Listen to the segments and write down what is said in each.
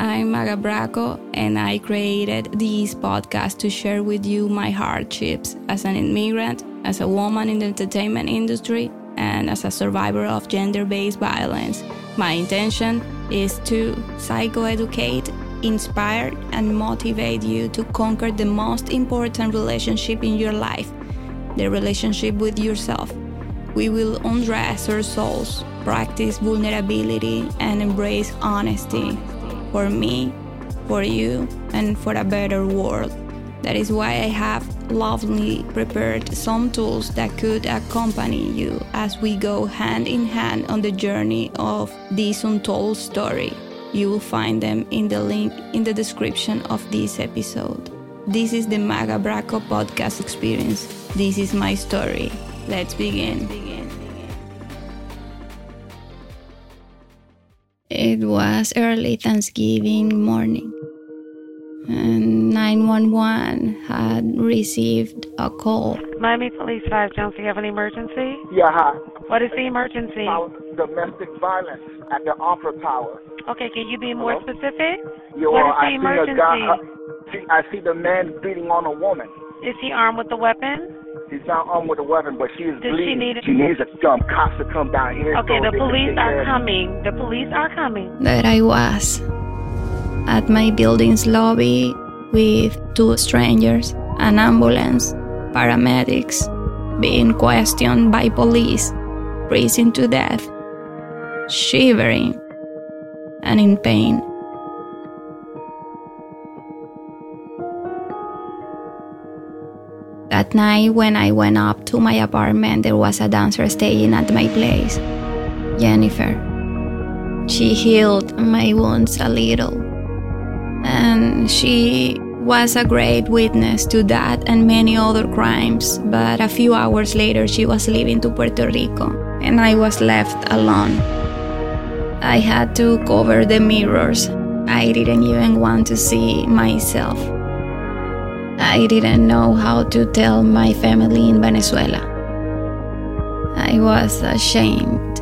I'm Magga Braco, and I created this podcast to share with you my hardships as an immigrant, as a woman in the entertainment industry, and as a survivor of gender based violence. My intention is to psychoeducate, inspire, and motivate you to conquer the most important relationship in your life the relationship with yourself. We will undress our souls, practice vulnerability, and embrace honesty for me, for you, and for a better world. That is why I have lovingly prepared some tools that could accompany you as we go hand in hand on the journey of this untold story. You will find them in the link in the description of this episode. This is the Magga Braco podcast experience. This is my story. Let's begin. It was early Thanksgiving morning, and 911 had received a call. Miami Police 5 Jones, do you have an emergency? Yeah, hi. What is the emergency? About domestic violence at the Opera Tower. Okay, can you be more Hello? specific? You What know, the I see a guy. emergency? uh, see, I see the man beating on a woman. Is he armed with a weapon? He's not armed with a weapon, but she is Does she bleeding. need- she needs a um, cops to come down here. Okay, so the police are care coming. The police are coming. That I was at my building's lobby with two strangers, an ambulance, paramedics, being questioned by police, freezing to death, shivering, and in pain. Night, when I went up to my apartment, there was a dancer staying at my place, Jennifer. She healed my wounds a little, and she was a great witness to that and many other crimes. But a few hours later, she was leaving to Puerto Rico, and I was left alone. I had to cover the mirrors. I didn't even want to see myself. I didn't know how to tell my family in Venezuela. I was ashamed.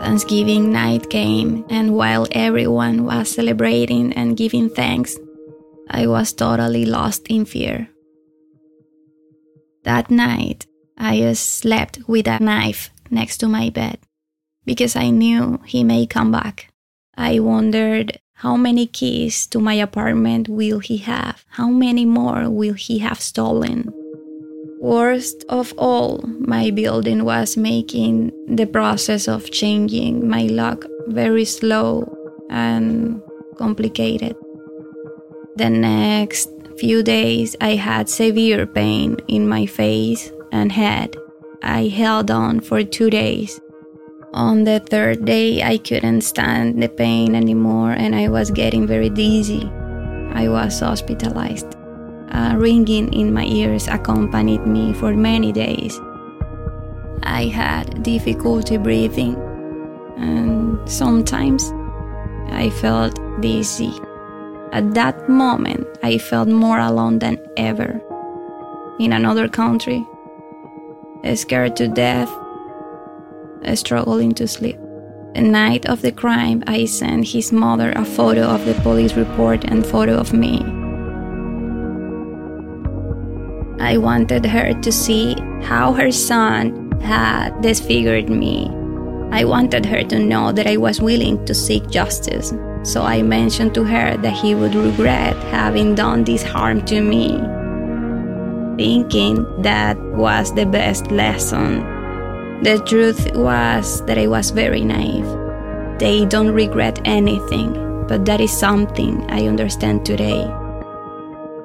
Thanksgiving night came, and while everyone was celebrating and giving thanks, I was totally lost in fear. That night, I slept with a knife next to my bed because I knew he may come back. I wondered how many keys to my apartment will he have? How many more will he have stolen? Worst of all, my building was making the process of changing my lock very slow and complicated. The next few days, I had severe pain in my face and head. I held on for two days. On the third day, I couldn't stand the pain anymore and I was getting very dizzy. I was hospitalized. A ringing in my ears accompanied me for many days. I had difficulty breathing and sometimes I felt dizzy. At that moment, I felt more alone than ever. In another country, scared to death, Uh, struggling to sleep. The night of the crime, I sent his mother a photo of the police report and photo of me. I wanted her to see how her son had disfigured me. I wanted her to know that I was willing to seek justice. So I mentioned to her that he would regret having done this harm to me. Thinking that was the best lesson. The truth was that I was very naive. They don't regret anything, but that is something I understand today.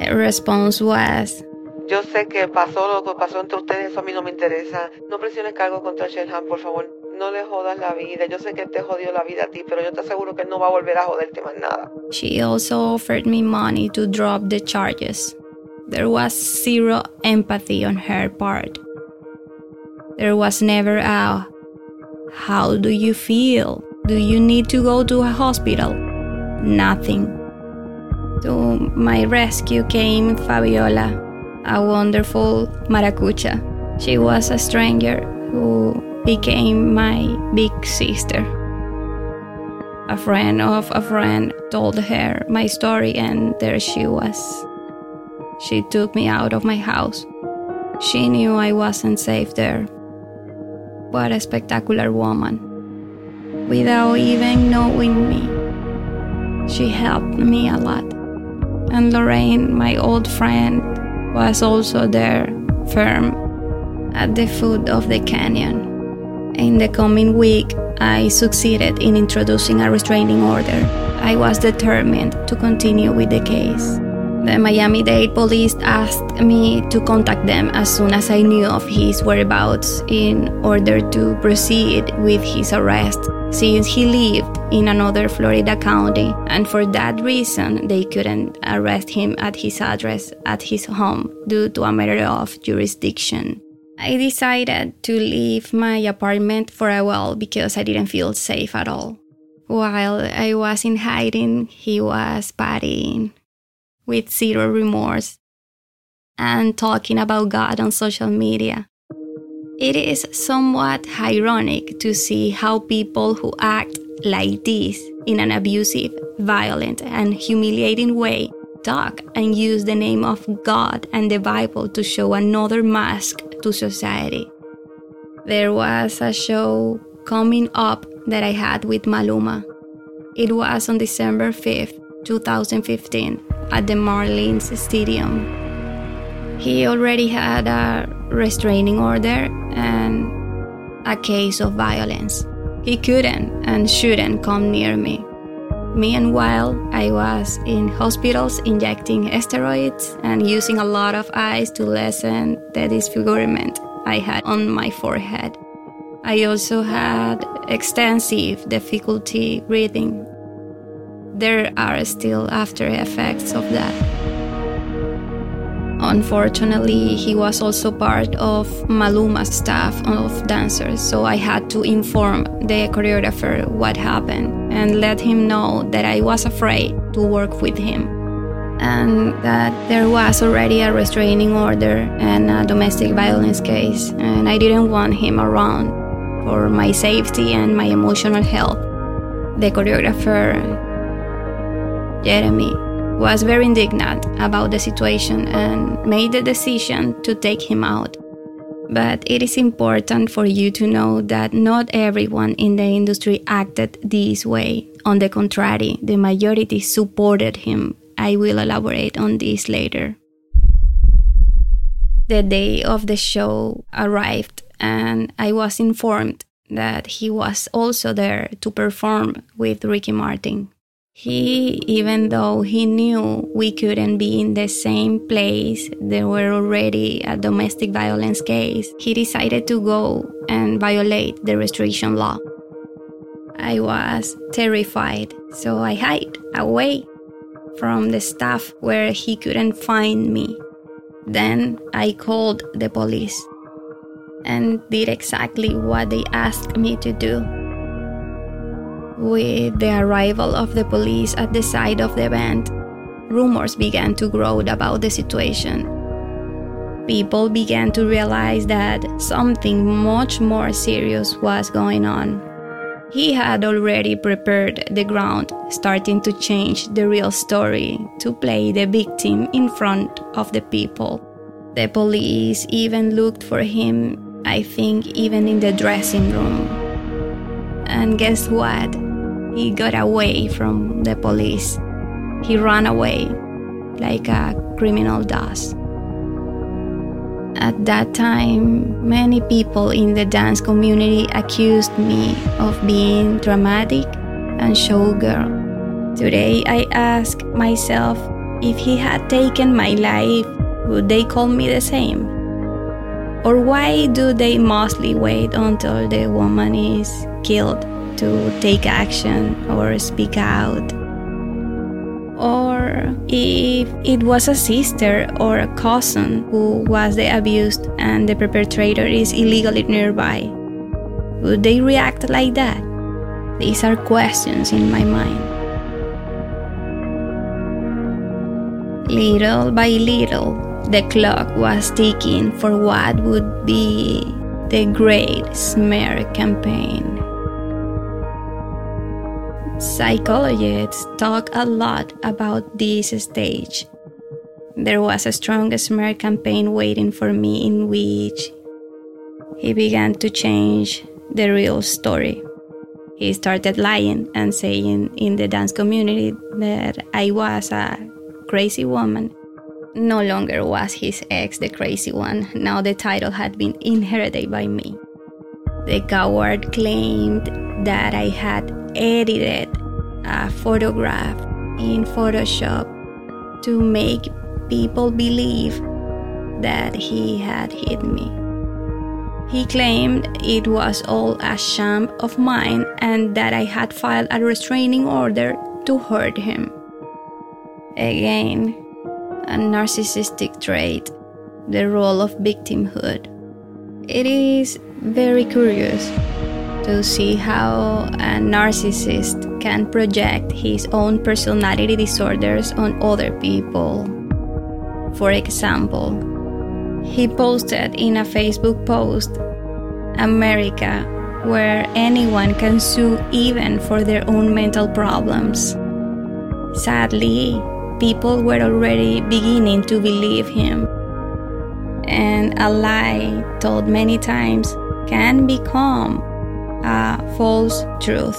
Her response was, Yo sé que pasó lo que pasó entre ustedes, eso a mí no me interesa. No presiones cargo contra Shelham, por favor. No le jodas la vida. Yo sé que te jodió la vida a ti, pero yo te aseguro que él no va a volver a joderte más nada. She also offered me money to drop the charges. There was zero empathy on her part. There was never a how do you feel? Do you need to go to a hospital? Nothing. To my rescue came Fabiola, a wonderful maracucha. She was a stranger who became my big sister. A friend of a friend told her my story, and there she was. She took me out of my house. She knew I wasn't safe there. What a spectacular woman. Without even knowing me, she helped me a lot. And Lorraine, my old friend, was also there, firm, at the foot of the canyon. In the coming week, I succeeded in introducing a restraining order. I was determined to continue with the case. The Miami Dade police asked me to contact them as soon as I knew of his whereabouts in order to proceed with his arrest, since he lived in another Florida county, and for that reason, they couldn't arrest him at his address at his home due to a matter of jurisdiction. I decided to leave my apartment for a while because I didn't feel safe at all. While I was in hiding, he was partying with zero remorse and talking about God on social media. It is somewhat ironic to see how people who act like this in an abusive, violent, and humiliating way talk and use the name of God and the Bible to show another mask to society. There was a show coming up that I had with Maluma. It was on December 5th, 2015, at the Marlins Stadium. He already had a restraining order and a case of violence. He couldn't and shouldn't come near me. Meanwhile, I was in hospitals injecting steroids and using a lot of ice to lessen the disfigurement I had on my forehead. I also had extensive difficulty breathing. There are still after effects of that. Unfortunately, he was also part of Maluma's staff of dancers, so I had to inform the choreographer what happened and let him know that I was afraid to work with him and that there was already a restraining order and a domestic violence case, and I didn't want him around for my safety and my emotional health. The choreographer, Jeremy, was very indignant about the situation and made the decision to take him out. But it is important for you to know that not everyone in the industry acted this way. On the contrary, the majority supported him. I will elaborate on this later. The day of the show arrived, and I was informed that he was also there to perform with Ricky Martin. He, even though he knew we couldn't be in the same place, there were already a domestic violence case, he decided to go and violate the restriction law. I was terrified, so I hid away from the staff where he couldn't find me. Then I called the police and did exactly what they asked me to do. With the arrival of the police at the site of the event, rumors began to grow about the situation. People began to realize that something much more serious was going on. He had already prepared the ground, starting to change the real story to play the victim in front of the people. The police even looked for him, I think, even in the dressing room. And guess what? He got away from the police. He ran away like a criminal does. At that time, many people in the dance community accused me of being dramatic and showgirl. Today, I ask myself if he had taken my life, would they call me the same? Or why do they mostly wait until the woman is killed to take action or speak out? Or if it was a sister or a cousin who was the abused and the perpetrator is illegally nearby, would they react like that? These are questions in my mind. Little by little, the clock was ticking for what would be the great smear campaign. Psychologists talk a lot about this stage. There was a strong smear campaign waiting for me in which he began to change the real story. He started lying and saying in the dance community that I was a crazy woman. No longer was his ex the crazy one, now the title had been inherited by me. The coward claimed that I had edited a photograph in Photoshop to make people believe that he had hit me. He claimed it was all a sham of mine and that I had filed a restraining order to hurt him. Again, a narcissistic trait, the role of victimhood. It is very curious to see how a narcissist can project his own personality disorders on other people. For example, he posted in a Facebook post America, where anyone can sue even for their own mental problems. Sadly, people were already beginning to believe him. And a lie told many times can become a false truth.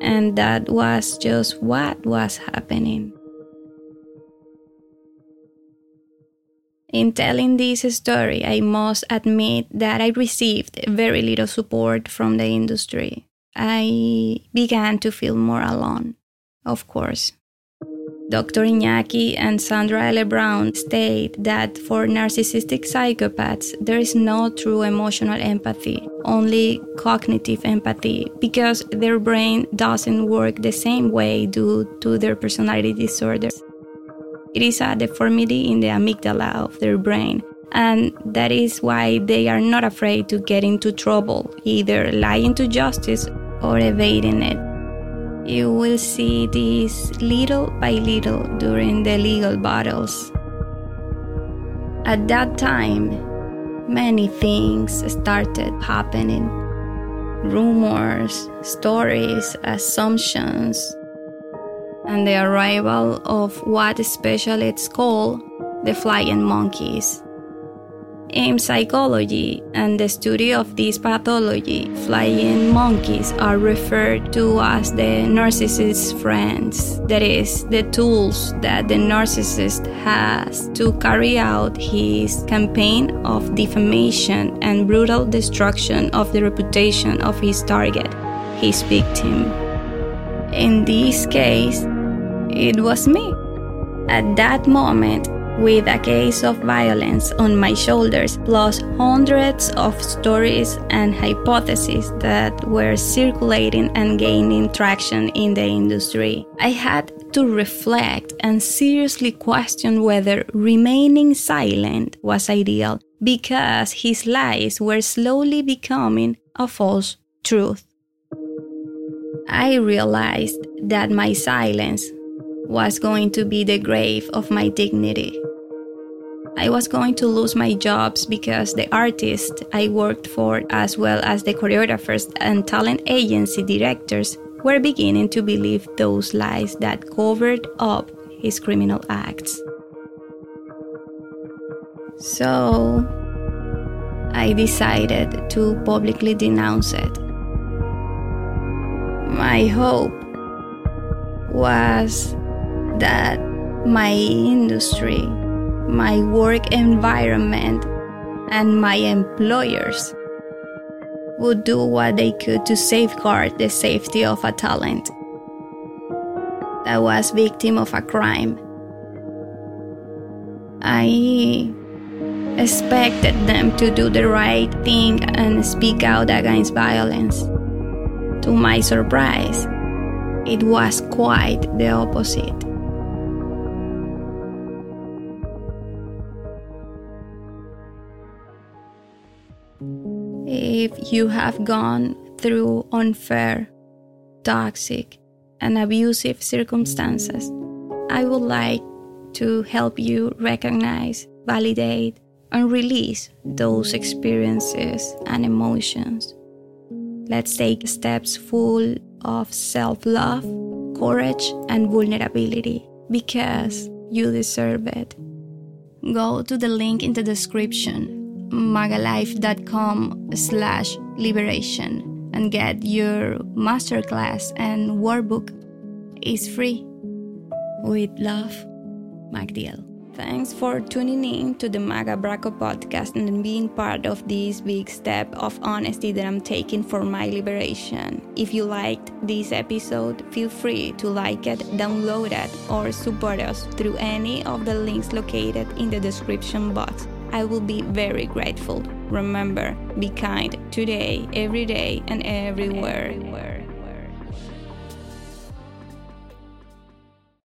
And that was just what was happening. In telling this story, I must admit that I received very little support from the industry. I began to feel more alone, of course. Dr. Iñaki and Sandra L. Brown state that for narcissistic psychopaths, there is no true emotional empathy, only cognitive empathy, because their brain doesn't work the same way due to their personality disorders. It is a deformity in the amygdala of their brain, and that is why they are not afraid to get into trouble, either lying to justice or evading it. You will see this little by little during the legal battles. At that time, many things started happening rumors, stories, assumptions, and the arrival of what specialists call the flying monkeys. In psychology and the study of this pathology, flying monkeys are referred to as the narcissist's friends. That is, the tools that the narcissist has to carry out his campaign of defamation and brutal destruction of the reputation of his target, his victim. In this case, it was me. At that moment, with a case of violence on my shoulders, plus hundreds of stories and hypotheses that were circulating and gaining traction in the industry. I had to reflect and seriously question whether remaining silent was ideal because his lies were slowly becoming a false truth. I realized that my silence was going to be the grave of my dignity. I was going to lose my jobs because the artists I worked for, as well as the choreographers and talent agency directors, were beginning to believe those lies that covered up his criminal acts. So, I decided to publicly denounce it. My hope was that my industry my work environment, and my employers would do what they could to safeguard the safety of a talent that was victim of a crime. I expected them to do the right thing and speak out against violence. To my surprise, it was quite the opposite. You have gone through unfair, toxic, and abusive circumstances, I would like to help you recognize, validate, and release those experiences and emotions. Let's take steps full of self love, courage, and vulnerability because you deserve it. Go to the link in the description maggalife.com slash liberation and get your masterclass and workbook is free. With love, MacDiel. Thanks for tuning in to the Magga Braco podcast and being part of this big step of honesty that I'm taking for my liberation. If you liked this episode, feel free to like it, download it, or support us through any of the links located in the description box. I will be very grateful. Remember, be kind today, every day, and everywhere.